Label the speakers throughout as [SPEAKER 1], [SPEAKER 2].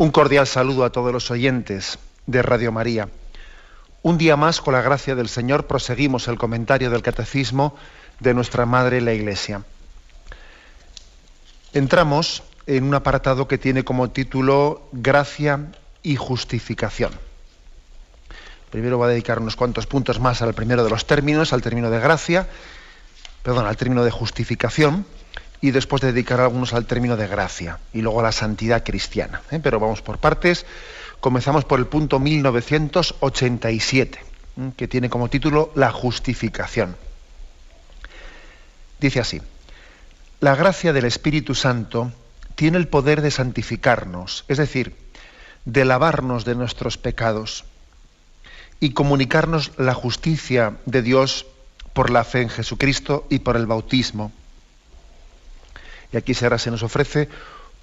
[SPEAKER 1] Un cordial saludo a todos los oyentes de Radio María. Un día más, con la gracia del Señor, proseguimos el comentario del Catecismo de nuestra Madre la Iglesia. Entramos en un apartado que tiene como título Gracia y Justificación. Primero voy a dedicar unos cuantos puntos más al primero de los términos, al término de gracia, perdón, al término de justificación y después dedicar algunos al término de gracia y luego a la santidad cristiana. ¿eh? Pero vamos por partes. Comenzamos por el punto 1987, ¿eh? que tiene como título La justificación. Dice así, la gracia del Espíritu Santo tiene el poder de santificarnos, es decir, de lavarnos de nuestros pecados y comunicarnos la justicia de Dios por la fe en Jesucristo y por el bautismo y aquí ahora se nos ofrece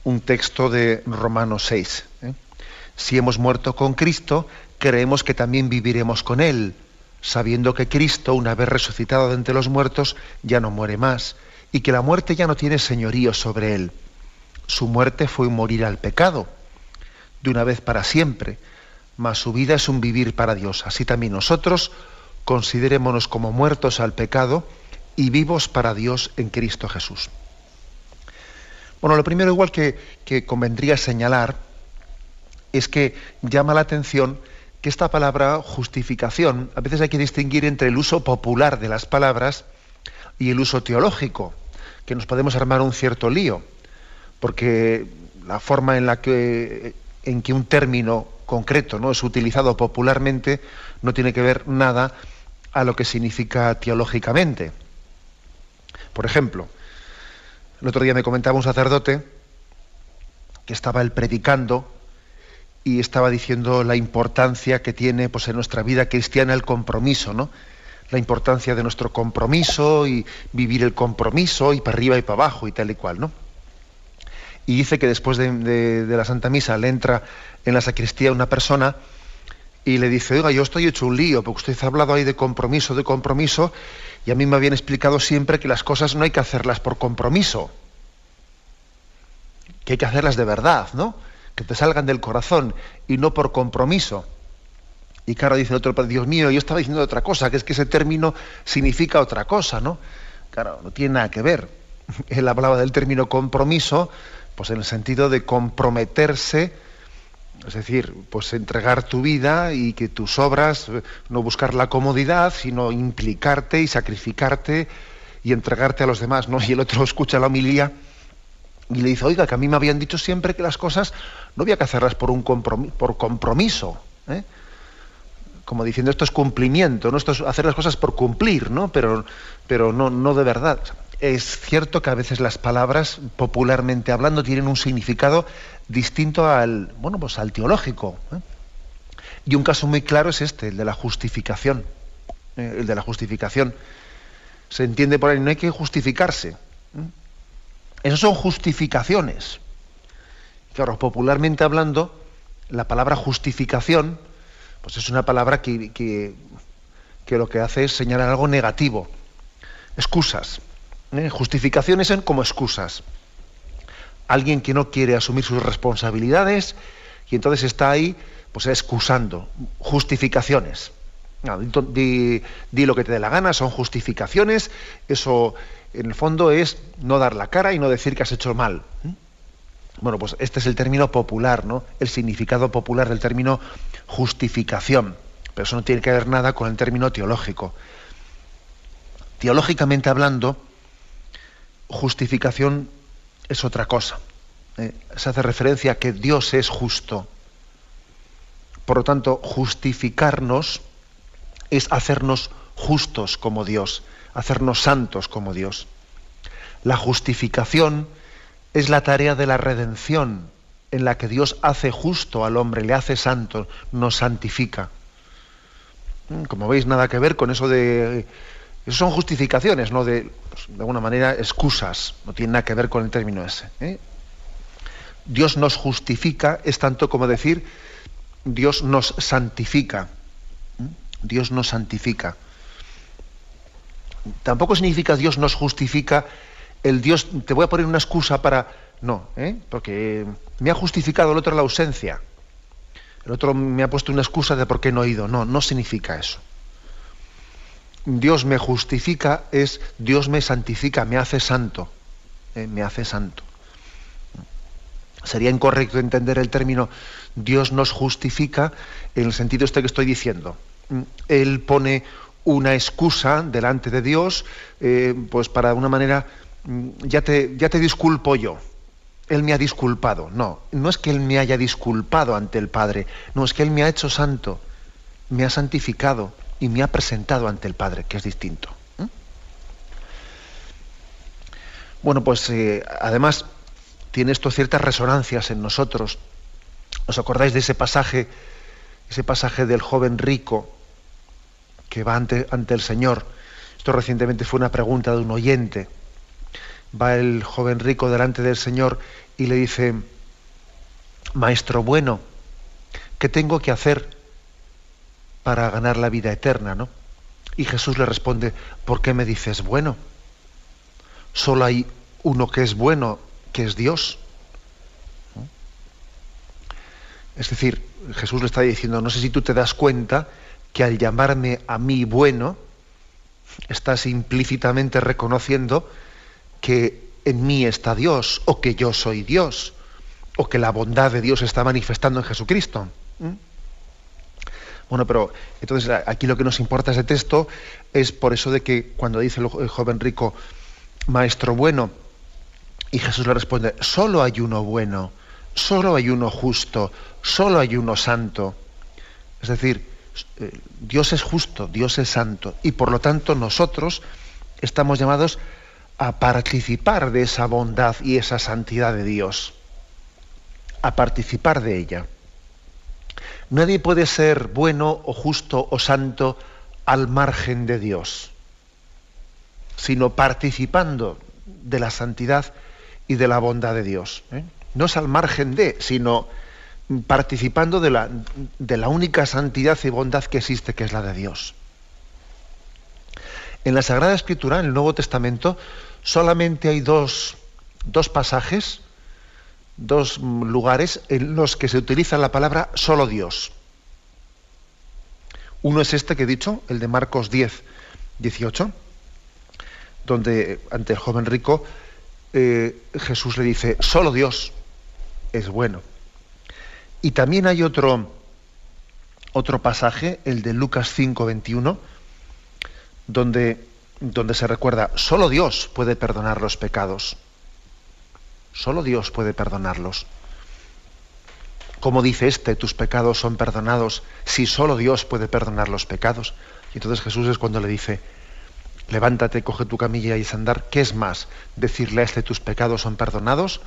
[SPEAKER 1] un texto de Romanos 6. ¿eh? Si hemos muerto con Cristo, creemos que también viviremos con Él, sabiendo que Cristo, una vez resucitado de entre los muertos, ya no muere más, y que la muerte ya no tiene señorío sobre Él. Su muerte fue un morir al pecado, de una vez para siempre, mas su vida es un vivir para Dios. Así también nosotros considerémonos como muertos al pecado y vivos para Dios en Cristo Jesús. Bueno, lo primero igual que, convendría señalar es que llama la atención que esta palabra justificación, a veces hay que distinguir entre el uso popular de las palabras y el uso teológico, que nos podemos armar un cierto lío, porque la forma en la que, en que un término concreto ¿no? es utilizado popularmente no tiene que ver nada a lo que significa teológicamente. Por ejemplo, el otro día me comentaba un sacerdote que estaba él predicando y estaba diciendo la importancia que tiene pues, en nuestra vida cristiana el compromiso, ¿no? La importancia de nuestro compromiso y vivir el compromiso y para arriba y para abajo y tal y cual, ¿no? Y dice que después de, de la Santa Misa le entra en la sacristía una persona y le dice, oiga, yo estoy hecho un lío, porque usted ha hablado ahí de compromiso, de compromiso, y a mí me habían explicado siempre que las cosas no hay que hacerlas por compromiso, que hay que hacerlas de verdad, ¿no? Que te salgan del corazón y no por compromiso. Y claro, dice el otro, Dios mío, yo estaba diciendo otra cosa, que es que ese término significa otra cosa, ¿no? Claro, no tiene nada que ver. Él hablaba del término compromiso, pues en el sentido de comprometerse, es decir, pues entregar tu vida y que tus obras, eh, no buscar la comodidad, sino implicarte y sacrificarte y entregarte a los demás, ¿no? Y el otro escucha la homilía y le dice, oiga, que a mí me habían dicho siempre que las cosas no había que hacerlas por un compromiso, por compromiso, ¿eh? como diciendo esto es cumplimiento, ¿no? Esto es hacer las cosas por cumplir, ¿no? Pero, pero no, no de verdad. Es cierto que a veces las palabras, popularmente hablando, tienen un significado distinto al, bueno, pues al teológico. ¿eh? Y un caso muy claro es este, el de la justificación. ¿eh? el de la justificación. Se entiende por ahí, no hay que justificarse. ¿eh? Esas son justificaciones. Claro, popularmente hablando, la palabra justificación, pues es una palabra que, que, lo que hace es señalar algo negativo. Excusas. Justificaciones son como excusas alguien que no quiere asumir sus responsabilidades y entonces está ahí pues excusando, justificaciones. di, lo que te dé la gana, son justificaciones, eso en el fondo es no dar la cara y no decir que has hecho mal. Bueno, pues este es el término popular, ¿no? El significado popular del término justificación. Pero eso no tiene que ver nada con el término teológico. Teológicamente hablando, justificación es otra cosa. Eh, se hace referencia a que Dios es justo. Por lo tanto, justificarnos es hacernos justos como Dios, hacernos santos como Dios. La justificación es la tarea de la redención en la que Dios hace justo al hombre, le hace santo, nos santifica. Mm, como veis, nada que ver con eso de... Eso son justificaciones, no de, de alguna manera, excusas. No tiene nada que ver con el término ese. ¿eh? Dios nos justifica es tanto como decir Dios nos santifica. ¿Mm? Dios nos santifica. Tampoco significa Dios nos justifica el Dios, te voy a poner una excusa para... No, ¿eh? porque me ha justificado el otro la ausencia. El otro me ha puesto una excusa de por qué no he ido. No, no significa eso. Dios me justifica es Dios me santifica, me hace santo. ¿eh? Me hace santo. Sería incorrecto entender el término Dios nos justifica en el sentido este que estoy diciendo. Él pone una excusa delante de Dios, eh, pues para una manera, mm, ya te, ya te disculpo yo. Él me ha disculpado. No, no es que Él me haya disculpado ante el Padre, no, es que Él me ha hecho santo, me ha santificado y me ha presentado ante el Padre, que es distinto. Bueno, pues eh, además tiene esto ciertas resonancias en nosotros. ¿Os acordáis de ese pasaje, ese pasaje del joven rico que va ante, ante el Señor? Esto recientemente fue una pregunta de un oyente. Va el joven rico delante del Señor y le dice, Maestro bueno, ¿qué tengo que hacer para ganar la vida eterna? ¿no? Y Jesús le responde, ¿por qué me dices bueno? Solo hay uno que es bueno, que es Dios. Es decir, Jesús le está diciendo, no sé si tú te das cuenta que al llamarme a mí bueno, estás implícitamente reconociendo que en mí está Dios, o que yo soy Dios, o que la bondad de Dios está manifestando en Jesucristo. Bueno, pero entonces aquí lo que nos importa ese texto es por eso de que cuando dice el joven rico, maestro bueno, y Jesús le responde, solo hay uno bueno, solo hay uno justo, solo hay uno santo. Es decir, eh, Dios es justo, Dios es santo, y por lo tanto nosotros estamos llamados a participar de esa bondad y esa santidad de Dios, a participar de ella. Nadie puede ser bueno o justo o santo al margen de Dios, sino participando de la santidad y de la bondad de Dios. ¿eh? No es al margen de, sino participando de la, de la única santidad y bondad que existe, que es la de Dios. En la Sagrada Escritura, en el Nuevo Testamento, solamente hay dos, dos pasajes, dos lugares en los que se utiliza la palabra solo Dios. Uno es este que he dicho, el de Marcos 10, 18, donde ante el joven rico eh, Jesús le dice, solo Dios es bueno. Y también hay otro, otro pasaje, el de Lucas 5, 21, donde, donde se recuerda, solo Dios puede perdonar los pecados. Solo Dios puede perdonarlos. Como dice este, tus pecados son perdonados, si solo Dios puede perdonar los pecados. Y entonces Jesús es cuando le dice, levántate, coge tu camilla y es andar. ¿Qué es más? ¿Decirle a este tus pecados son perdonados?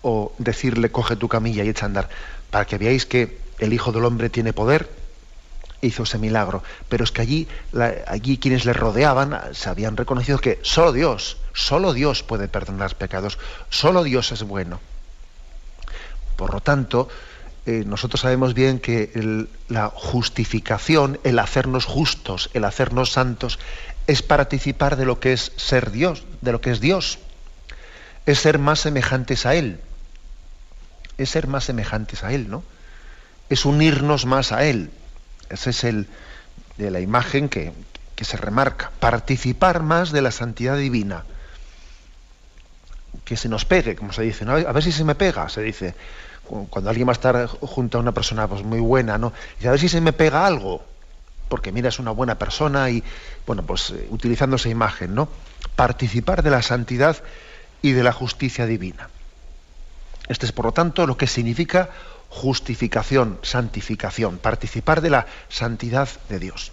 [SPEAKER 1] ¿O decirle coge tu camilla y echa a andar? Para que veáis que el Hijo del Hombre tiene poder, hizo ese milagro. Pero es que allí, allí quienes le rodeaban se habían reconocido que solo Dios, solo Dios puede perdonar pecados, solo Dios es bueno. Por lo tanto, eh, nosotros sabemos bien que la justificación, el hacernos justos, el hacernos santos, es participar de lo que es ser Dios, de lo que es Dios. Es ser más semejantes a Él. Es ser más semejantes a Él, ¿no? Es unirnos más a Él. Ese es el de la imagen que, que se remarca. Participar más de la santidad divina. Que se nos pegue, como se dice. A ver si se me pega, se dice. Cuando alguien va a estar junto a una persona pues, muy buena, ¿no? Y a ver si se me pega algo porque mira, es una buena persona y, bueno, pues eh, utilizando esa imagen, ¿no? Participar de la santidad y de la justicia divina. Este es, por lo tanto, lo que significa justificación, santificación, participar de la santidad de Dios.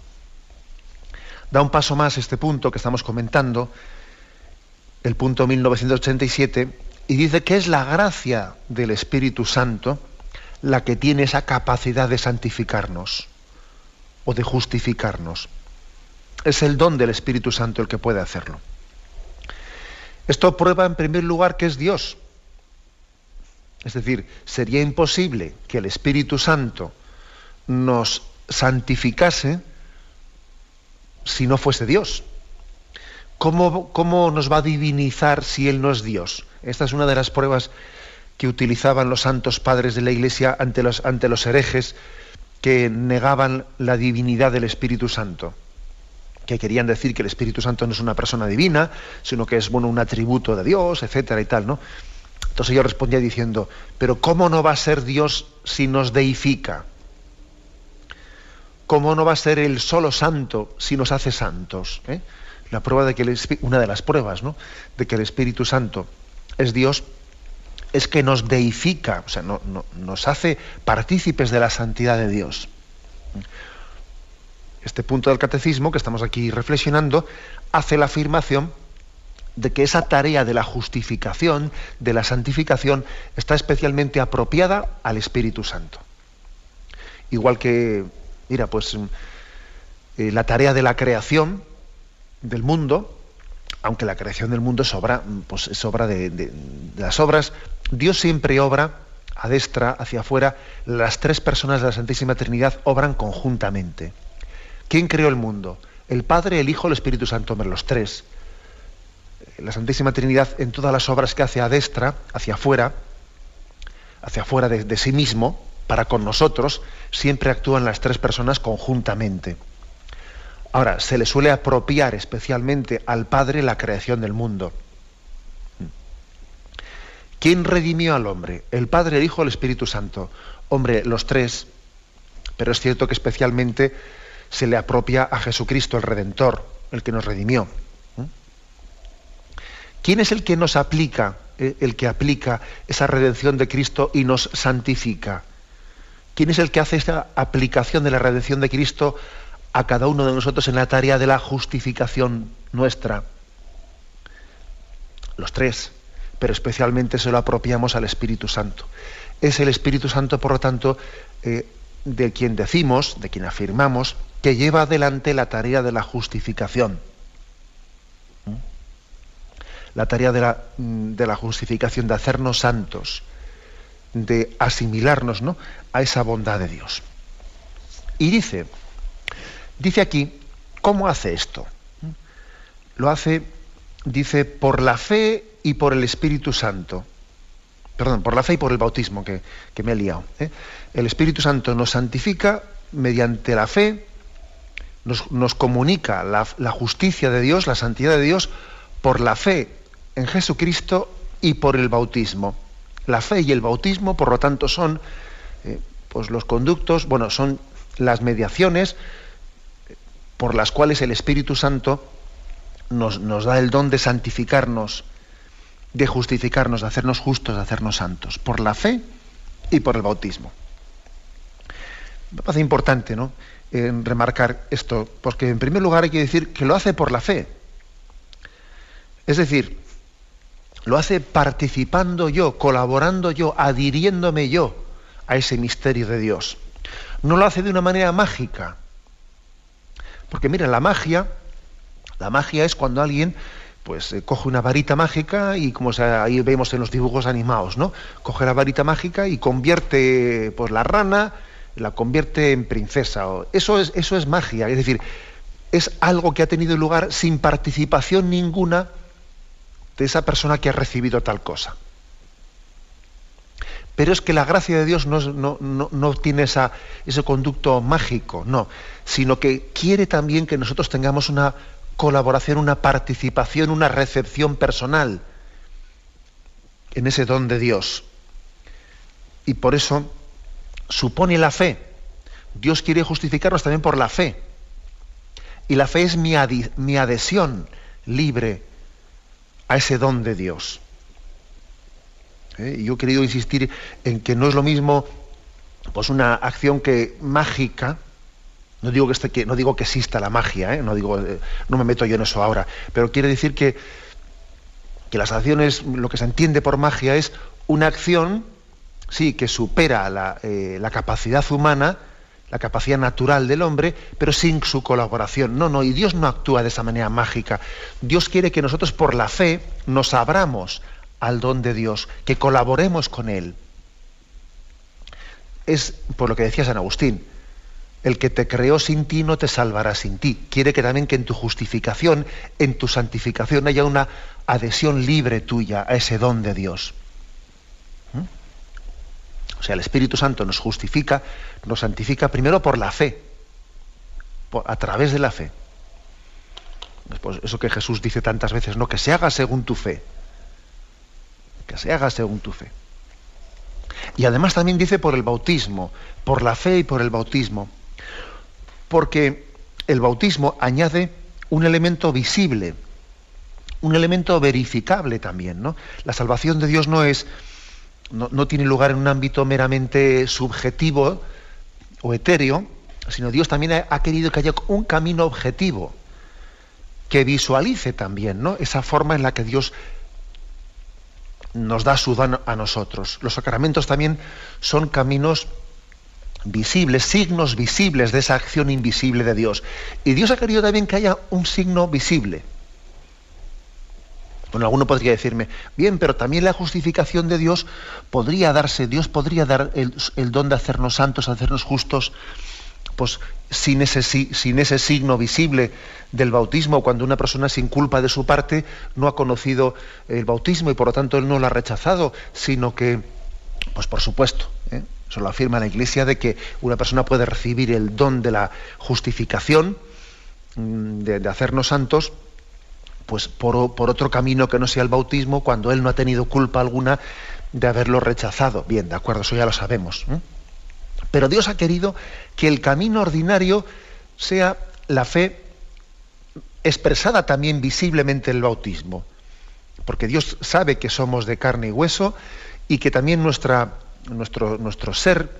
[SPEAKER 1] Da un paso más este punto que estamos comentando, el punto 1987, Y dice que es la gracia del Espíritu Santo la que tiene esa capacidad de santificarnos o de justificarnos. Es el don del Espíritu Santo el que puede hacerlo. Esto prueba en primer lugar que es Dios. Es decir, sería imposible que el Espíritu Santo nos santificase si no fuese Dios. ¿Cómo, ¿Cómo, nos va a divinizar si Él no es Dios? Esta es una de las pruebas que utilizaban los santos padres de la Iglesia ante los, ante los herejes que negaban la divinidad del Espíritu Santo, que querían decir que el Espíritu Santo no es una persona divina, sino que es bueno, un atributo de Dios, etcétera y tal, ¿no? Entonces yo respondía diciendo, pero ¿cómo no va a ser Dios si nos deifica? ¿Cómo no va a ser el solo santo si nos hace santos? ¿Eh? La prueba de que una de las pruebas, ¿no? De que el Espíritu Santo es Dios es que nos deifica, o sea, nos hace partícipes de la santidad de Dios. Este punto del catecismo que estamos aquí reflexionando hace la afirmación de que esa tarea de la justificación, de la santificación, está especialmente apropiada al Espíritu Santo. Igual que, mira, pues eh, la tarea de la creación del mundo, aunque la creación del mundo es obra, pues es obra de, las obras, Dios siempre obra a destra, hacia afuera, las tres personas de la Santísima Trinidad obran conjuntamente. ¿Quién creó el mundo? El Padre, el Hijo, el Espíritu Santo, los tres. La Santísima Trinidad en todas las obras que hace a destra, hacia afuera, hacia afuera de sí mismo, para con nosotros, siempre actúan las tres personas conjuntamente. Ahora, se le suele apropiar especialmente al Padre la creación del mundo. ¿Quién redimió al hombre? El Padre, el Hijo, el Espíritu Santo. Hombre, los tres, pero es cierto que especialmente se le apropia a Jesucristo, el Redentor, el que nos redimió. ¿Quién es el que nos aplica, eh, el que aplica esa redención de Cristo y nos santifica? ¿Quién es el que hace esta aplicación de la redención de Cristo a cada uno de nosotros en la tarea de la justificación nuestra. Los tres, pero especialmente se lo apropiamos al Espíritu Santo. Es el Espíritu Santo, por lo tanto, eh, de quien decimos, de quien afirmamos, que lleva adelante la tarea de la justificación. La tarea de la, mm, de la justificación, de hacernos santos, de asimilarnos ¿no? a esa bondad de Dios. Y dice, Dice aquí, ¿cómo hace esto? Lo hace, dice, por la fe y por el Espíritu Santo. Perdón, por la fe y por el bautismo, que, me he liado. ¿eh? El Espíritu Santo nos santifica mediante la fe, nos, comunica la, justicia de Dios, la santidad de Dios, por la fe en Jesucristo y por el bautismo. La fe y el bautismo, por lo tanto, son eh, pues los conductos, bueno, son las mediaciones, por las cuales el Espíritu Santo nos, da el don de santificarnos, de justificarnos, de hacernos justos, de hacernos santos, por la fe y por el bautismo. Me parece importante ¿no? remarcar esto, porque en primer lugar hay que decir que lo hace por la fe. Es decir, lo hace participando yo, colaborando yo, adhiriéndome yo a ese misterio de Dios. No lo hace de una manera mágica, porque mira, la magia, la magia es cuando alguien pues eh, coge una varita mágica y como ahí vemos en los dibujos animados, ¿no? Coge la varita mágica y convierte pues la rana, la convierte en princesa. Eso es, eso es magia, es decir, es algo que ha tenido lugar sin participación ninguna de esa persona que ha recibido tal cosa. Pero es que la gracia de Dios no, tiene esa, ese conducto mágico, no, sino que quiere también que nosotros tengamos una colaboración, una participación, una recepción personal en ese don de Dios. Y por eso supone la fe. Dios quiere justificarnos también por la fe. Y la fe es mi, mi adhesión libre a ese don de Dios. ¿eh? Yo he querido insistir en que no es lo mismo pues una acción que mágica, no digo que, no digo que exista la magia, ¿eh? no, digo, eh, no me meto yo en eso ahora, pero quiere decir que que la salvación es lo que se entiende por magia es una acción, sí, que supera la, eh, la capacidad humana, la capacidad natural del hombre, pero sin su colaboración. No, no, y Dios no actúa de esa manera mágica. Dios quiere que nosotros por la fe nos abramos al don de Dios, que colaboremos con Él. Es por lo que decía San Agustín, el que te creó sin ti no te salvará sin ti. Quiere que también que en tu justificación, en tu santificación haya una adhesión libre tuya a ese don de Dios. O sea, el Espíritu Santo nos justifica, nos santifica primero por la fe, a través de la fe. Pues eso que Jesús dice tantas veces, no, que se haga según tu fe que se haga según tu fe. Y además también dice por el bautismo, por la fe y por el bautismo, porque el bautismo añade un elemento visible, un elemento verificable también. ¿no? La salvación de Dios no es, no, tiene lugar en un ámbito meramente subjetivo o etéreo, sino Dios también ha, ha, querido que haya un camino objetivo que visualice también ¿no? esa forma en la que Dios nos da su don a nosotros. Los sacramentos también son caminos visibles, signos visibles de esa acción invisible de Dios. Y Dios ha querido también que haya un signo visible. Bueno, alguno podría decirme, bien, pero también la justificación de Dios podría darse, Dios podría dar el, don de hacernos santos, hacernos justos, pues sin ese, sin ese signo visible del bautismo, cuando una persona sin culpa de su parte no ha conocido el bautismo y por lo tanto él no lo ha rechazado, sino que, pues por supuesto, ¿eh? eso lo afirma la Iglesia, de que una persona puede recibir el don de la justificación, mm, de, hacernos santos, pues por, por, otro camino que no sea el bautismo, cuando él no ha tenido culpa alguna de haberlo rechazado. Bien, de acuerdo, eso ya lo sabemos. Pero Dios ha querido que el camino ordinario sea la fe expresada también visiblemente en el bautismo. Porque Dios sabe que somos de carne y hueso y que también nuestra, nuestro, nuestro ser,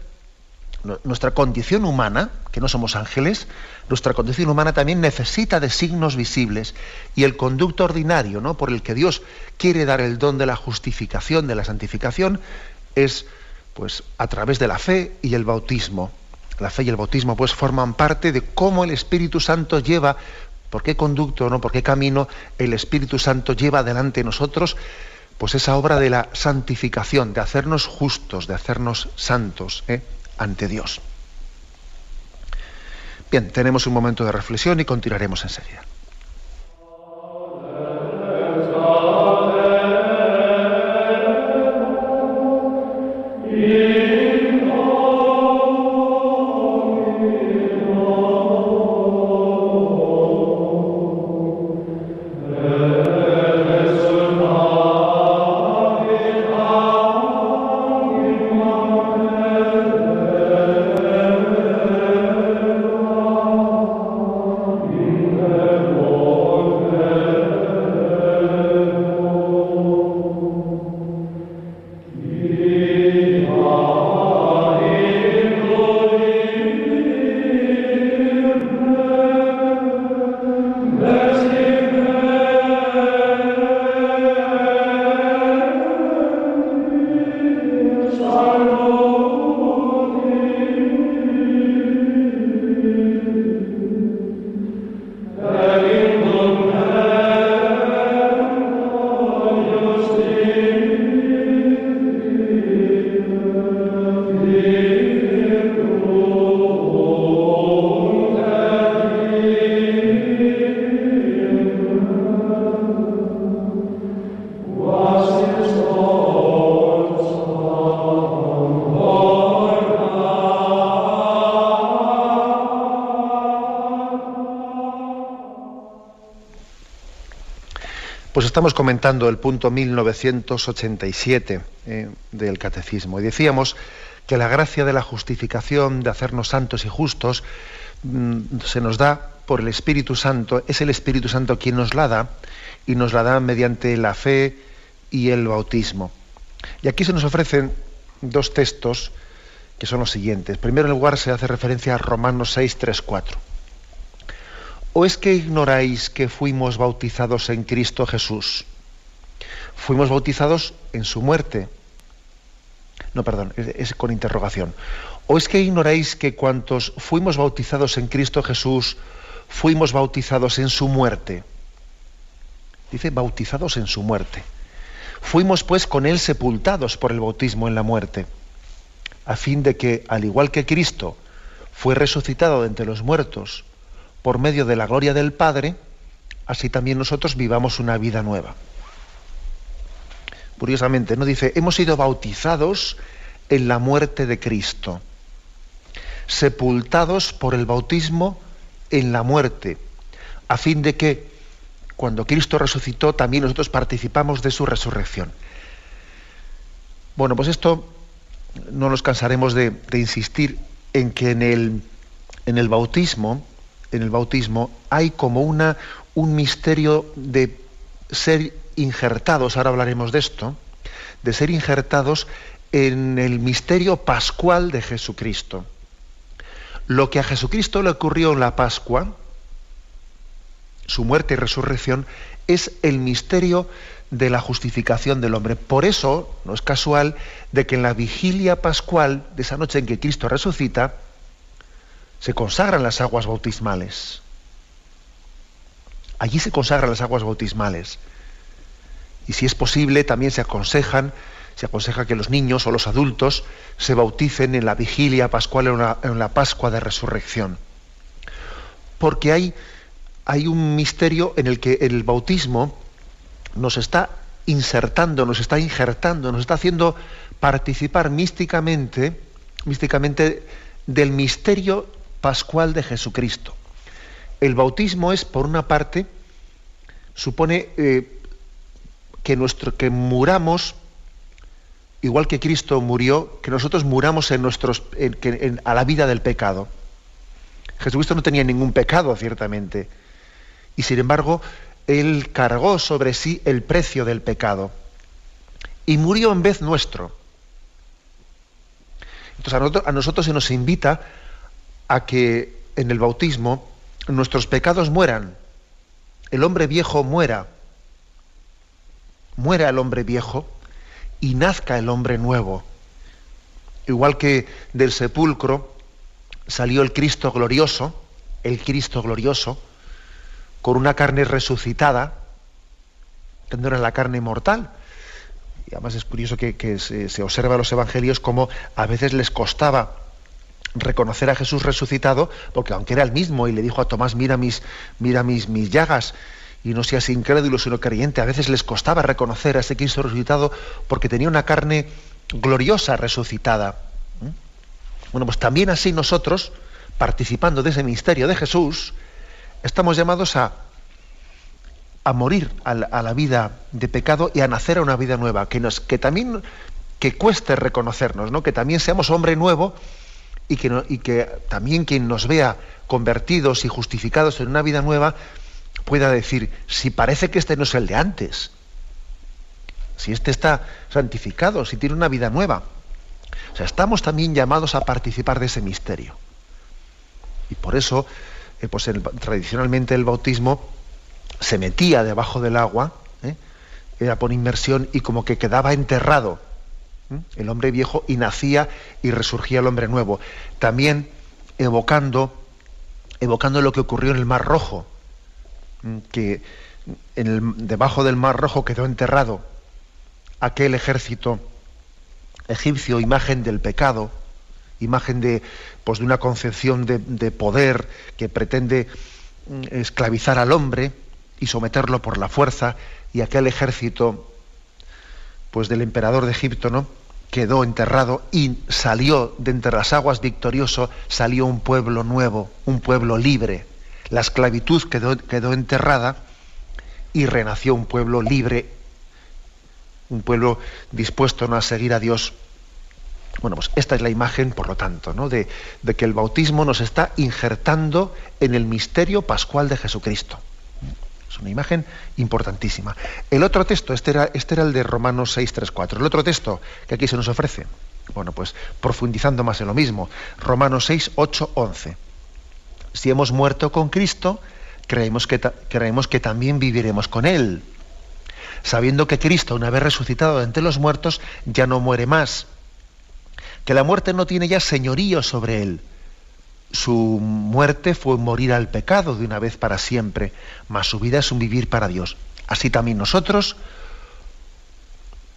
[SPEAKER 1] nuestra condición humana, que no somos ángeles, nuestra condición humana también necesita de signos visibles. Y el conducto ordinario ¿no? por el que Dios quiere dar el don de la justificación, de la santificación, es pues a través de la fe y el bautismo. La fe y el bautismo pues forman parte de cómo el Espíritu Santo lleva, por qué conducto, ¿no? por qué camino el Espíritu Santo lleva adelante nosotros pues esa obra de la santificación, de hacernos justos, de hacernos santos ¿eh? Ante Dios. Bien, tenemos un momento de reflexión y continuaremos enseguida. Comentando el punto 1987 eh, del Catecismo y decíamos que la gracia de la justificación, de hacernos santos y justos, mm, se nos da por el Espíritu Santo, es el Espíritu Santo quien nos la da y nos la da mediante la fe y el bautismo. Y aquí se nos ofrecen dos textos que son los siguientes. Primero, en lugar, se hace referencia a Romanos 6, 3, 4. ¿O es que ignoráis que fuimos bautizados en Cristo Jesús? Fuimos bautizados en su muerte. No, perdón, es, con interrogación. ¿O es que ignoráis que cuantos fuimos bautizados en Cristo Jesús, fuimos bautizados en su muerte? Dice, bautizados en su muerte. Fuimos pues con él sepultados por el bautismo en la muerte, a fin de que, al igual que Cristo fue resucitado de entre los muertos por medio de la gloria del Padre, así también nosotros vivamos una vida nueva. Curiosamente, ¿no? Dice, hemos sido bautizados en la muerte de Cristo, sepultados por el bautismo en la muerte, a fin de que cuando Cristo resucitó también nosotros participamos de su resurrección. Bueno, pues esto no nos cansaremos de, insistir en que en el, en el bautismo, en el bautismo hay como una, un misterio de ser injertados, ahora hablaremos de esto, de ser injertados en el misterio pascual de Jesucristo. Lo que a Jesucristo le ocurrió en la Pascua, su muerte y resurrección, es el misterio de la justificación del hombre. Por eso no es casual de que en la vigilia pascual de esa noche en que Cristo resucita, se consagran las aguas bautismales. Allí se consagran las aguas bautismales. Y si es posible, también se aconsejan, se aconseja que los niños o los adultos se bauticen en la vigilia pascual, la, en la Pascua de Resurrección. Porque hay, hay un misterio en el que el bautismo nos está insertando, nos está injertando, nos está haciendo participar místicamente, místicamente del misterio pascual de Jesucristo. El bautismo es, por una parte, supone eh, que, muramos, igual que Cristo murió, que nosotros muramos en nuestros, a la vida del pecado. Jesucristo no tenía ningún pecado, ciertamente. Y sin embargo, Él cargó sobre sí el precio del pecado. Y murió en vez nuestro. Entonces a nosotros se nos invita a que en el bautismo nuestros pecados mueran, el hombre viejo muera, muera el hombre viejo y nazca el hombre nuevo. Igual que del sepulcro salió el Cristo glorioso, el Cristo glorioso, con una carne resucitada, que no era la carne mortal. Y además es curioso que, se, se, observa en los evangelios como a veces les costaba reconocer a Jesús resucitado, porque aunque era el mismo y le dijo a Tomás, mira mis, mira mis, mis llagas, y no seas incrédulo sino creyente. A veces les costaba reconocer a ese Cristo resucitado porque tenía una carne gloriosa resucitada. ¿Mm? Bueno, pues también así nosotros, participando de ese misterio de Jesús, estamos llamados a, a morir a la, vida de pecado y a nacer a una vida nueva, que, nos, que también que cueste reconocernos, ¿no? que también seamos hombre nuevo y que, y que también quien nos vea convertidos y justificados en una vida nueva, pueda decir, si parece que este no es el de antes, si este está santificado, si tiene una vida nueva. O sea, estamos también llamados a participar de ese misterio. Y por eso, eh, pues tradicionalmente el bautismo se metía debajo del agua, ¿eh? era por inmersión y como que quedaba enterrado el hombre viejo y nacía y resurgía el hombre nuevo. También evocando, evocando lo que ocurrió en el Mar Rojo, que debajo del Mar Rojo quedó enterrado aquel ejército egipcio, imagen del pecado, imagen de, pues, de una concepción de, de poder que pretende mm, esclavizar al hombre y someterlo por la fuerza, y aquel ejército pues del emperador de Egipto, ¿no? quedó enterrado y salió de entre las aguas victorioso, salió un pueblo nuevo, un pueblo libre la esclavitud quedó, enterrada y renació un pueblo libre, un pueblo dispuesto ¿no? a seguir a Dios. Bueno, pues esta es la imagen, por lo tanto, ¿no? de, que el bautismo nos está injertando en el misterio pascual de Jesucristo. Es una imagen importantísima. El otro texto, este era, este era el de Romanos 6, 3, 4. El otro texto que aquí se nos ofrece, bueno, pues profundizando más en lo mismo, Romanos 6, 8, 11 si hemos muerto con Cristo, creemos que, creemos que también viviremos con Él. sabiendo que Cristo, una vez resucitado de entre los muertos, ya no muere más, que la muerte no tiene ya señorío sobre él. Su muerte fue morir al pecado de una vez para siempre, mas su vida es un vivir para Dios. Así también nosotros,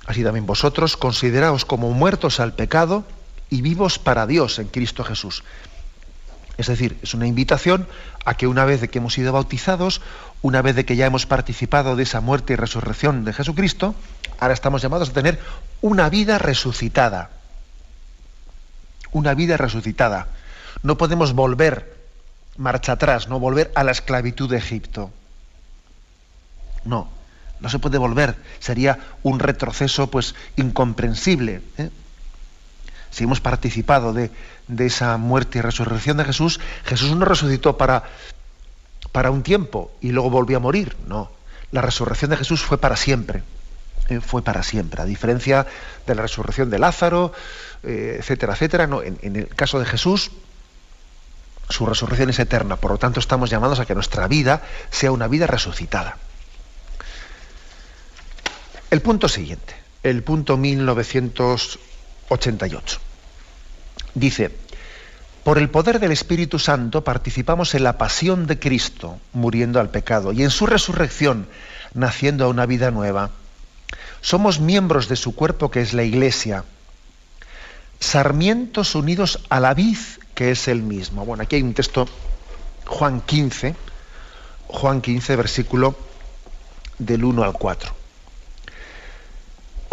[SPEAKER 1] así también vosotros, consideraos como muertos al pecado y vivos para Dios en Cristo Jesús. Es decir, es una invitación a que una vez de que hemos sido bautizados, una vez de que ya hemos participado de esa muerte y resurrección de Jesucristo, ahora estamos llamados a tener una vida resucitada. Una vida resucitada. No podemos volver marcha atrás, no volver a la esclavitud de Egipto. No, no se puede volver. Sería un retroceso pues incomprensible. ¿eh? Si hemos participado de, de esa muerte y resurrección de Jesús, Jesús no resucitó para, para un tiempo y luego volvió a morir. No, la resurrección de Jesús fue para siempre. Eh, fue para siempre. A diferencia de la resurrección de Lázaro, eh, etcétera, etcétera. No, en, en, el caso de Jesús, su resurrección es eterna. Por lo tanto, estamos llamados a que nuestra vida sea una vida resucitada. El punto siguiente, el punto 1988. Dice, por el poder del Espíritu Santo participamos en la pasión de Cristo, muriendo al pecado, y en su resurrección, naciendo a una vida nueva. Somos miembros de su cuerpo que es la Iglesia, sarmientos unidos a la vid que es el mismo. Bueno, aquí hay un texto, Juan 15, Juan 15, versículo del 1 al 4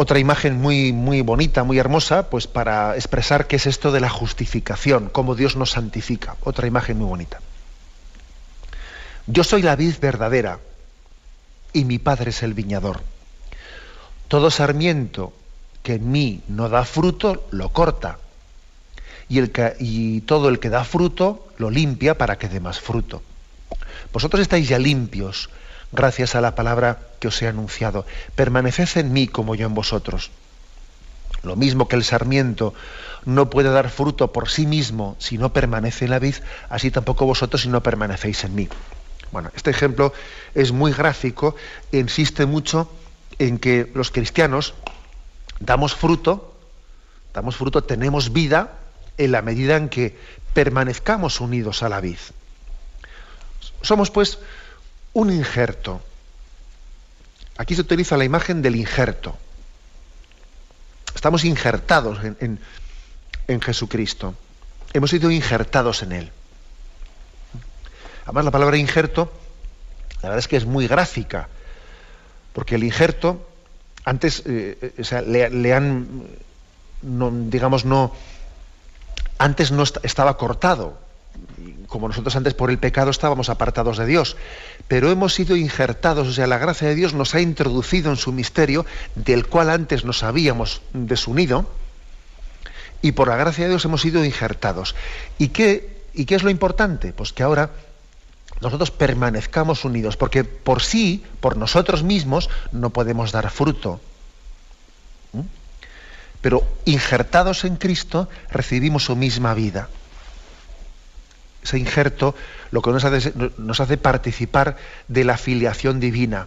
[SPEAKER 1] otra imagen muy, muy bonita, muy hermosa, pues para expresar qué es esto de la justificación, cómo Dios nos santifica. Otra imagen muy bonita. Yo soy la vid verdadera y mi padre es el viñador. Todo sarmiento que en mí no da fruto, lo corta. Y, y todo el que da fruto, lo limpia para que dé más fruto. Vosotros estáis ya limpios gracias a la palabra que os he anunciado. Permaneced en mí como yo en vosotros. Lo mismo que el sarmiento no puede dar fruto por sí mismo si no permanece en la vid, así tampoco vosotros si no permanecéis en mí. Bueno, este ejemplo es muy gráfico e insiste mucho en que los cristianos damos fruto, damos fruto, tenemos vida en la medida en que permanezcamos unidos a la vid. Somos pues un injerto. Aquí se utiliza la imagen del injerto. Estamos injertados en, en, Jesucristo. Hemos sido injertados en Él. Además, la palabra injerto, la verdad es que es muy gráfica, porque el injerto, antes, eh, o sea, le, le, han, no, digamos, no, antes no estaba cortado, como nosotros antes por el pecado estábamos apartados de Dios, pero hemos sido injertados, o sea, la gracia de Dios nos ha introducido en su misterio, del cual antes nos habíamos desunido, y por la gracia de Dios hemos sido injertados. ¿Y qué, y qué es lo importante? Pues que ahora nosotros permanezcamos unidos, porque por sí, por nosotros mismos, no podemos dar fruto. ¿Mm? Pero injertados en Cristo recibimos su misma vida ese injerto lo que nos hace, participar de la filiación divina.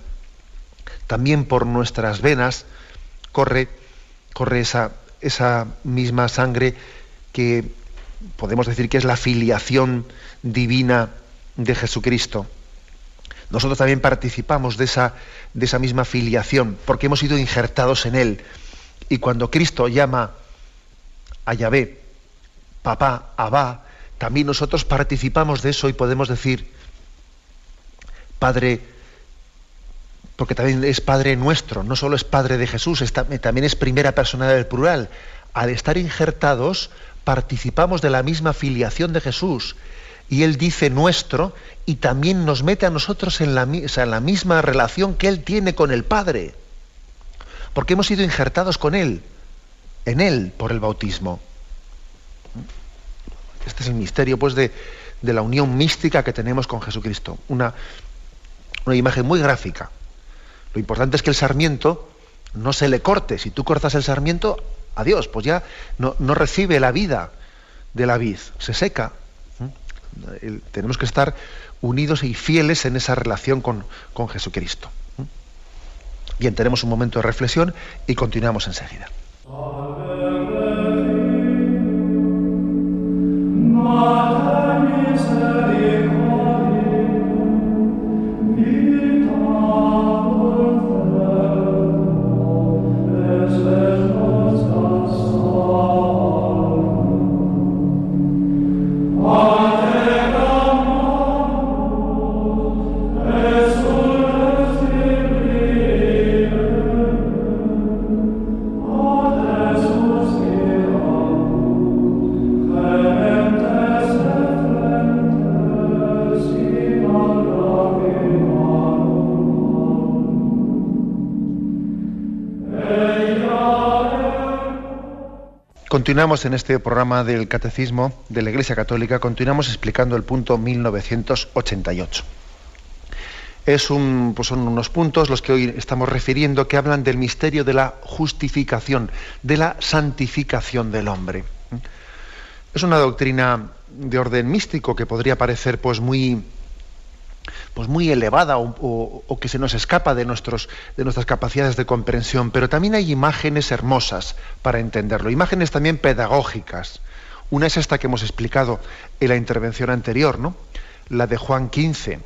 [SPEAKER 1] También por nuestras venas corre, corre esa, esa misma sangre que podemos decir que es la filiación divina de Jesucristo. Nosotros también participamos de esa, de esa misma filiación, porque hemos sido injertados en Él. Y cuando Cristo llama a Yahvé, papá, Abba, también nosotros participamos de eso y podemos decir, Padre, porque también es Padre nuestro, no solo es Padre de Jesús, también es primera persona del plural. Al estar injertados, participamos de la misma filiación de Jesús. Y Él dice nuestro y también nos mete a nosotros en la, en la misma relación que Él tiene con el Padre. Porque hemos sido injertados con Él, en Él, por el bautismo. Este es el misterio pues, de, la unión mística que tenemos con Jesucristo. Una, imagen muy gráfica. Lo importante es que el sarmiento no se le corte. Si tú cortas el sarmiento, adiós, pues ya no, recibe la vida de la vid, se seca. ¿Mm? Tenemos que estar unidos y fieles en esa relación con, con Jesucristo. ¿Mm? Bien, tenemos un momento de reflexión y continuamos enseguida. Father. Continuamos en este programa del Catecismo de la Iglesia Católica, continuamos explicando el punto 1988. Es un, pues son unos puntos los que hoy estamos refiriendo que hablan del misterio de la justificación, de la santificación del hombre. Es una doctrina de orden místico que podría parecer pues muy, pues muy elevada o, que se nos escapa de, nuestros, de nuestras capacidades de comprensión, pero también hay imágenes hermosas para entenderlo, imágenes también pedagógicas. Una es esta que hemos explicado en la intervención anterior, ¿no? la de Juan 15,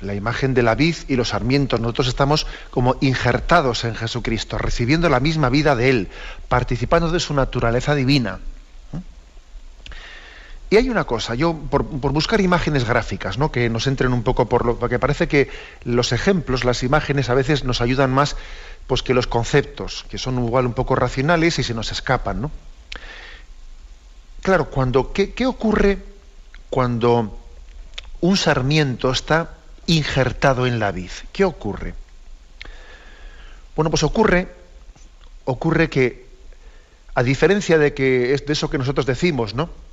[SPEAKER 1] la imagen de la vid y los sarmientos. Nosotros estamos como injertados en Jesucristo, recibiendo la misma vida de Él, participando de su naturaleza divina. Y hay una cosa, yo por, buscar imágenes gráficas, ¿no? que nos entren un poco por lo porque parece que los ejemplos, las imágenes a veces nos ayudan más pues, que los conceptos, que son igual un poco racionales y se nos escapan. ¿no? Claro, cuando, ¿qué, ¿qué ocurre cuando un sarmiento está injertado en la vid? ¿Qué ocurre? Bueno, pues ocurre, ocurre que, a diferencia de que es de eso que nosotros decimos, ¿no?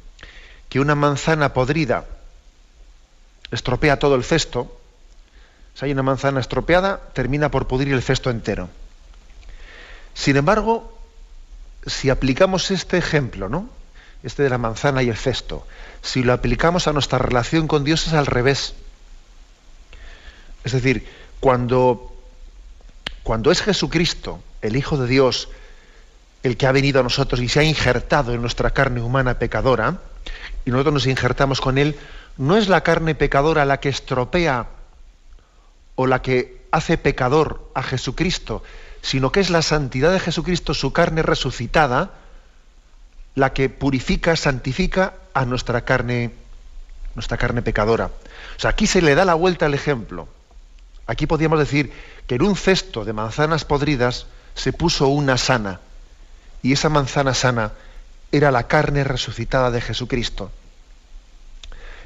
[SPEAKER 1] Que una manzana podrida estropea todo el cesto, si hay una manzana estropeada, termina por pudrir el cesto entero. Sin embargo, si aplicamos este ejemplo, ¿no? Este de la manzana y el cesto, si lo aplicamos a nuestra relación con Dios es al revés. Es decir, cuando, cuando es Jesucristo, el Hijo de Dios, el que ha venido a nosotros y se ha injertado en nuestra carne humana pecadora, y nosotros nos injertamos con Él, no es la carne pecadora la que estropea o la que hace pecador a Jesucristo, sino que es la santidad de Jesucristo, su carne resucitada, la que purifica, santifica a nuestra carne, nuestra carne pecadora. O sea, aquí se le da la vuelta al ejemplo. Aquí podríamos decir que en un cesto de manzanas podridas se puso una sana, y esa manzana sana era la carne resucitada de Jesucristo.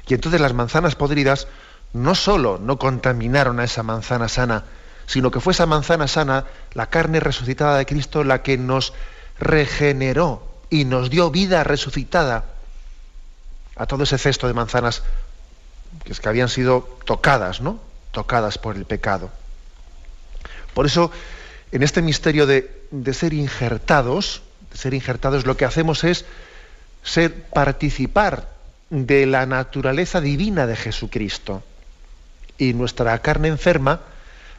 [SPEAKER 1] Y entonces las manzanas podridas no sólo no contaminaron a esa manzana sana, sino que fue esa manzana sana, la carne resucitada de Cristo, la que nos regeneró y nos dio vida resucitada a todo ese cesto de manzanas que, es que habían sido tocadas, ¿no? Tocadas por el pecado. Por eso, en este misterio de, de ser injertados, ser injertados, lo que hacemos es ser participar de la naturaleza divina de Jesucristo. Y nuestra carne enferma,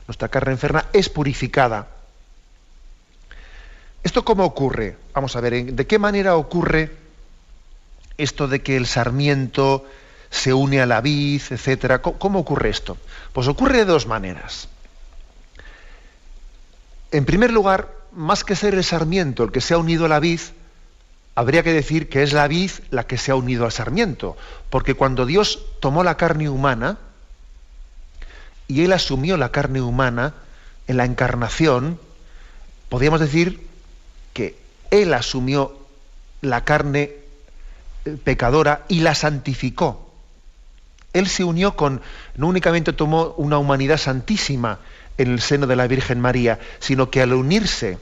[SPEAKER 1] nuestra carne enferma es purificada. ¿Esto cómo ocurre? Vamos a ver, ¿de qué manera ocurre esto de que el sarmiento se une a la vid, etcétera? ¿Cómo ocurre esto? Pues ocurre de dos maneras. En primer lugar, más que ser el sarmiento el que se ha unido a la vid, habría que decir que es la vid la que se ha unido al sarmiento, porque cuando Dios tomó la carne humana y él asumió la carne humana en la encarnación, podríamos decir que él asumió la carne eh, pecadora y la santificó. Él se unió con, no únicamente tomó una humanidad santísima, en el seno de la Virgen María, sino que al unirse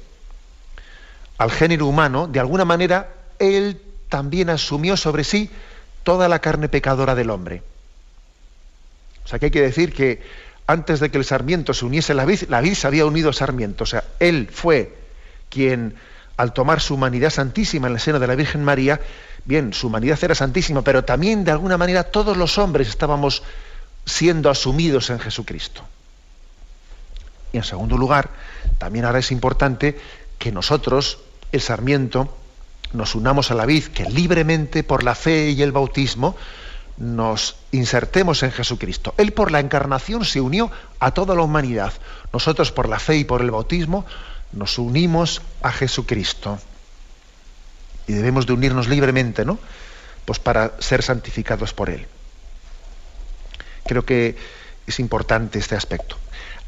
[SPEAKER 1] al género humano, de alguna manera, Él también asumió sobre sí toda la carne pecadora del hombre. O sea que hay que decir que antes de que el sarmiento se uniese a la vid, la vid se había unido al sarmiento. O sea, Él fue quien, al tomar su humanidad santísima en el seno de la Virgen María, bien, su humanidad era santísima, pero también de alguna manera todos los hombres estábamos siendo asumidos en Jesucristo. Y en segundo lugar, también ahora es importante que nosotros, el sarmiento, nos unamos a la vid, que libremente por la fe y el bautismo nos insertemos en Jesucristo. Él por la encarnación se unió a toda la humanidad. Nosotros por la fe y por el bautismo nos unimos a Jesucristo. Y debemos de unirnos libremente, ¿no? Pues para ser santificados por Él. Creo que es importante este aspecto.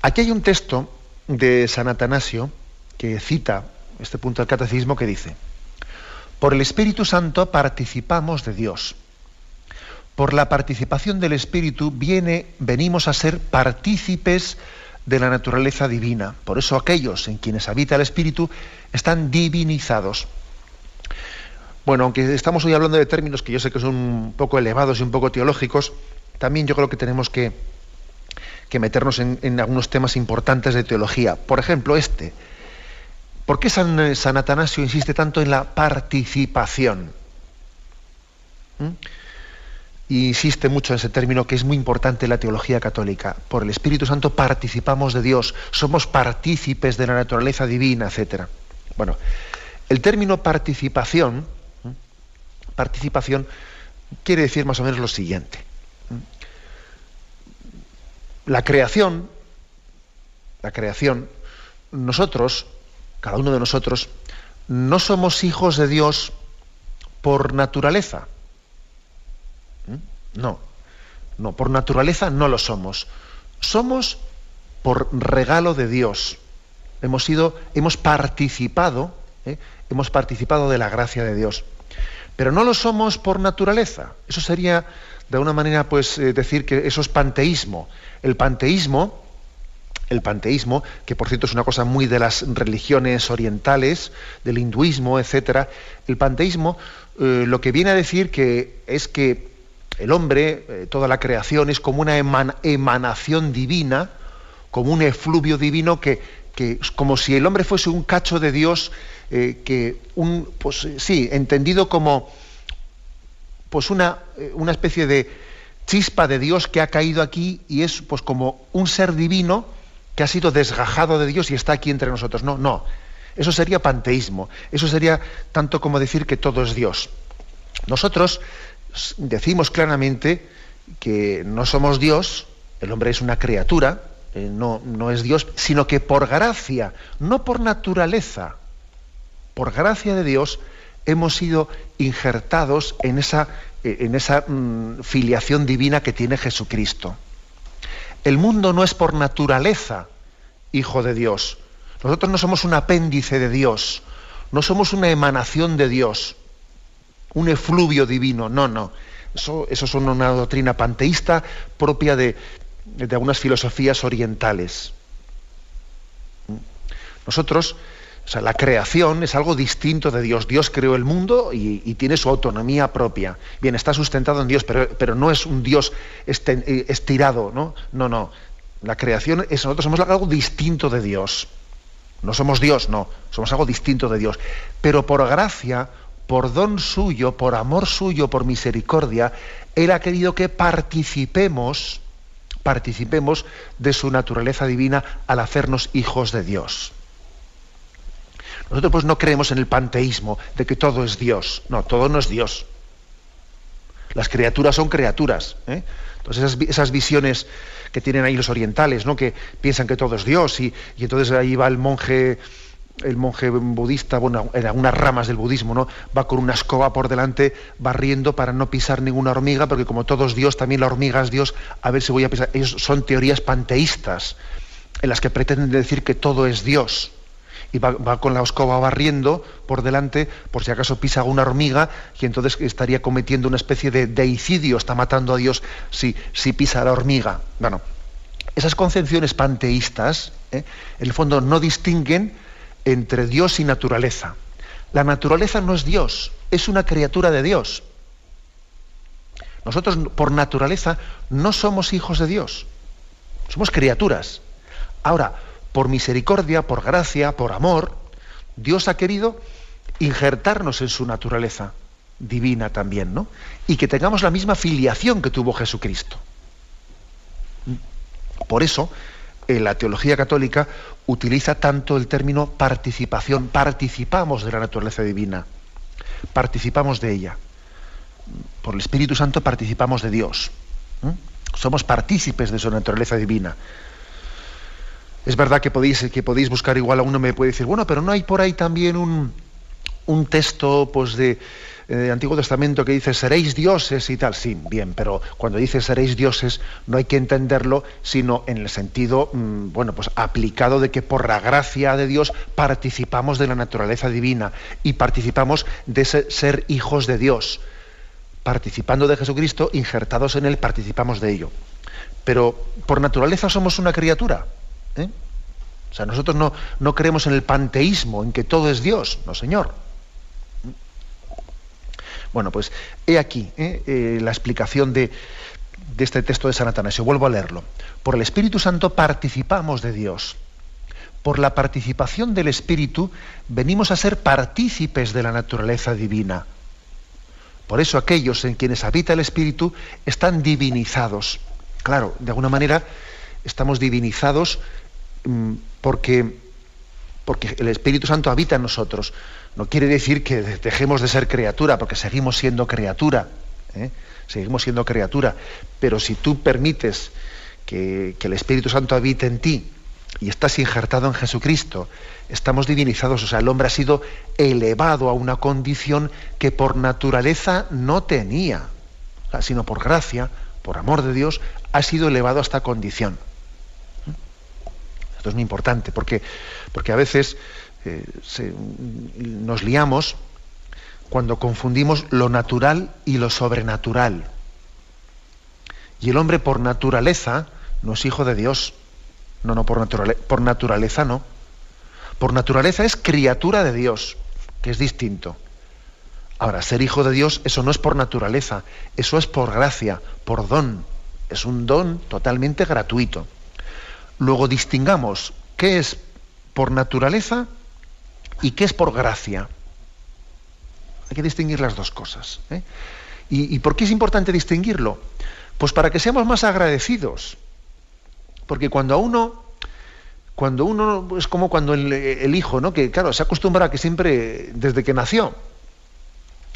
[SPEAKER 1] Aquí hay un texto de San Atanasio que cita este punto del catecismo que dice, por el Espíritu Santo participamos de Dios. Por la participación del Espíritu viene, venimos a ser partícipes de la naturaleza divina. Por eso aquellos en quienes habita el Espíritu están divinizados. Bueno, aunque estamos hoy hablando de términos que yo sé que son un poco elevados y un poco teológicos, también yo creo que tenemos que, meternos en, algunos temas importantes de teología. Por ejemplo, este. ¿Por qué San, San Atanasio insiste tanto en la participación? ¿Mm? insiste mucho en ese término que es muy importante en la teología católica. Por el Espíritu Santo participamos de Dios, somos partícipes de la naturaleza divina, etc. Bueno, el término participación, participación quiere decir más o menos lo siguiente. La creación, la creación, nosotros, cada uno de nosotros, no somos hijos de Dios por naturaleza. No, no, por naturaleza no lo somos. Somos por regalo de Dios. Hemos sido, hemos participado, ¿eh? hemos participado de la gracia de Dios. Pero no lo somos por naturaleza. Eso sería, de alguna manera, pues eh, decir que eso es panteísmo. El panteísmo, el panteísmo, que por cierto es una cosa muy de las religiones orientales, del hinduismo, etcétera, el panteísmo eh, lo que viene a decir que es que el hombre, eh, toda la creación, es como una emanación divina, como un efluvio divino que, que, como si el hombre fuese un cacho de Dios, que un, pues sí, entendido como pues una, eh, una especie de chispa de Dios que ha caído aquí y es pues como un ser divino que ha sido desgajado de Dios y está aquí entre nosotros. No, no. Eso sería panteísmo. Eso sería tanto como decir que todo es Dios. Nosotros decimos claramente que no somos Dios, el hombre es una criatura, eh, no, no es Dios, sino que por gracia, no por naturaleza, por gracia de Dios, hemos sido injertados en esa, eh, en esa mm, filiación divina que tiene Jesucristo. El mundo no es por naturaleza hijo de Dios. Nosotros no somos un apéndice de Dios, no somos una emanación de Dios un efluvio divino. No, no. Eso, eso es una doctrina panteísta propia de, algunas filosofías orientales. Nosotros, o sea, la creación es algo distinto de Dios. Dios creó el mundo y, tiene su autonomía propia. Bien, está sustentado en Dios, pero, pero no es un Dios eh, estirado, ¿no? No, no. La creación es, nosotros somos algo distinto de Dios. No somos Dios, no. Somos algo distinto de Dios. Pero por gracia, por don suyo, por amor suyo, por misericordia, Él ha querido que participemos, participemos de su naturaleza divina al hacernos hijos de Dios. Nosotros pues no creemos en el panteísmo de que todo es Dios. No, todo no es Dios. Las criaturas son criaturas. ¿eh? Entonces esas, visiones que tienen ahí los orientales, ¿no? que piensan que todo es Dios y, y entonces ahí va el monje el monje budista, bueno, en algunas ramas del budismo, ¿no? Va con una escoba por delante barriendo para no pisar ninguna hormiga, porque como todo es Dios, también la hormiga es Dios, a ver si voy a pisar. Ellos son teorías panteístas, en las que pretenden decir que todo es Dios. Y va, con la escoba barriendo por delante, por si acaso pisa una hormiga, y entonces estaría cometiendo una especie de deicidio, está matando a Dios si, si pisa la hormiga. Bueno, esas concepciones panteístas, ¿eh? en el fondo, no distinguen entre Dios y naturaleza. La naturaleza no es Dios, es una criatura de Dios. Nosotros por naturaleza no somos hijos de Dios, somos criaturas. Ahora, por misericordia, por gracia, por amor, Dios ha querido injertarnos en su naturaleza divina también, ¿no? Y que tengamos la misma filiación que tuvo Jesucristo. Por eso, en la teología católica utiliza tanto el término participación. Participamos de la naturaleza divina, participamos de ella. Por el Espíritu Santo participamos de Dios. Somos partícipes de su naturaleza divina. Es verdad que podéis, que podéis buscar igual a uno me puede decir, bueno, pero no hay por ahí también un, texto pues de, eh, Antiguo Testamento que dice seréis dioses y tal. Sí, bien, pero cuando dice seréis dioses no hay que entenderlo sino en el sentido, mm, bueno, pues aplicado de que por la gracia de Dios participamos de la naturaleza divina y participamos de ser hijos de Dios. Participando de Jesucristo, injertados en Él, participamos de ello. Pero por naturaleza somos una criatura. ¿Eh? O sea, nosotros no, no creemos en el panteísmo, en que todo es Dios. No, Señor. Bueno, pues he aquí ¿eh? Eh, la explicación de, de este texto de San Atanasio. Vuelvo a leerlo. Por el Espíritu Santo participamos de Dios. Por la participación del Espíritu venimos a ser partícipes de la naturaleza divina. Por eso aquellos en quienes habita el Espíritu están divinizados. Claro, de alguna manera estamos divinizados mm, porque, porque el Espíritu Santo habita en nosotros. No quiere decir que dejemos de ser criatura, porque seguimos siendo criatura. ¿eh? Seguimos siendo criatura. Pero si tú permites que, el Espíritu Santo habite en ti y estás injertado en Jesucristo, estamos divinizados. O sea, el hombre ha sido elevado a una condición que por naturaleza no tenía, sino por gracia, por amor de Dios, ha sido elevado a esta condición. Esto es muy importante, porque, porque a veces eh, nos liamos cuando confundimos lo natural y lo sobrenatural. Y el hombre por naturaleza no es hijo de Dios. No, no, por, por naturaleza no. Por naturaleza es criatura de Dios, que es distinto. Ahora, ser hijo de Dios, eso no es por naturaleza, eso es por gracia, por don. Es un don totalmente gratuito. Luego distingamos qué es por naturaleza y qué es por gracia. Hay que distinguir las dos cosas. ¿eh? ¿Y, por qué es importante distinguirlo? Pues para que seamos más agradecidos. Porque cuando a uno, cuando uno, es como cuando el, hijo, ¿no? Que claro, se acostumbra a que siempre, desde que nació,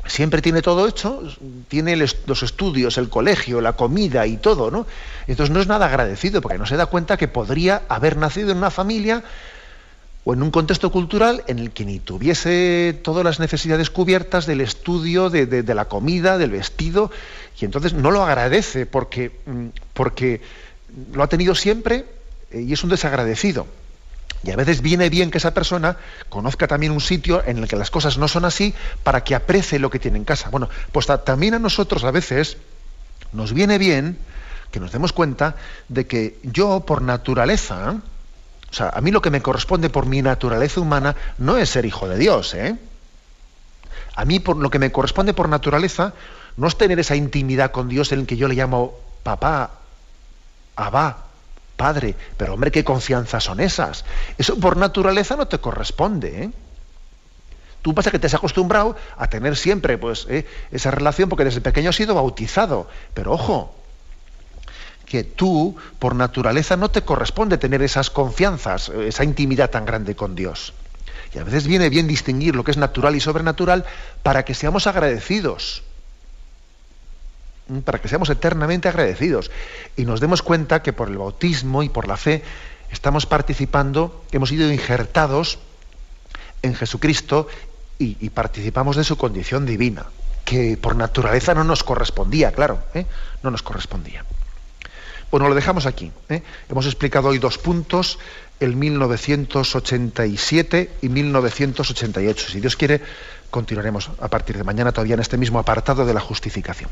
[SPEAKER 1] siempre tiene todo hecho, tiene los estudios, el colegio, la comida y todo, ¿no? Entonces no es nada agradecido, porque no se da cuenta que podría haber nacido en una familia o en un contexto cultural en el que ni tuviese todas las necesidades cubiertas del estudio, de, la comida, del vestido, y entonces no lo agradece porque, mm, porque lo ha tenido siempre eh, y es un desagradecido. Y a veces viene bien que esa persona conozca también un sitio en el que las cosas no son así para que aprecie lo que tiene en casa. Bueno, pues también a nosotros a veces nos viene bien que nos demos cuenta de que yo por naturaleza, o sea, a mí lo que me corresponde por mi naturaleza humana no es ser hijo de Dios, ¿eh? A mí por lo que me corresponde por naturaleza no es tener esa intimidad con Dios en el que yo le llamo papá, abá, padre. Pero hombre, qué confianza son esas. Eso por naturaleza no te corresponde, ¿eh? Tú pasa que te has acostumbrado a tener siempre pues, ¿eh? esa relación porque desde pequeño has sido bautizado. Pero ojo, que tú, por naturaleza, no te corresponde tener esas confianzas, esa intimidad tan grande con Dios. Y a veces viene bien distinguir lo que es natural y sobrenatural para que seamos agradecidos, para que seamos eternamente agradecidos y nos demos cuenta que por el bautismo y por la fe estamos participando, hemos sido injertados en Jesucristo y, participamos de su condición divina, que por naturaleza no nos correspondía, claro, ¿eh? no nos correspondía. Bueno, lo dejamos aquí. ¿eh? Hemos explicado hoy dos puntos, el 1987 y 1988. Si Dios quiere, continuaremos a partir de mañana todavía en este mismo apartado de la justificación.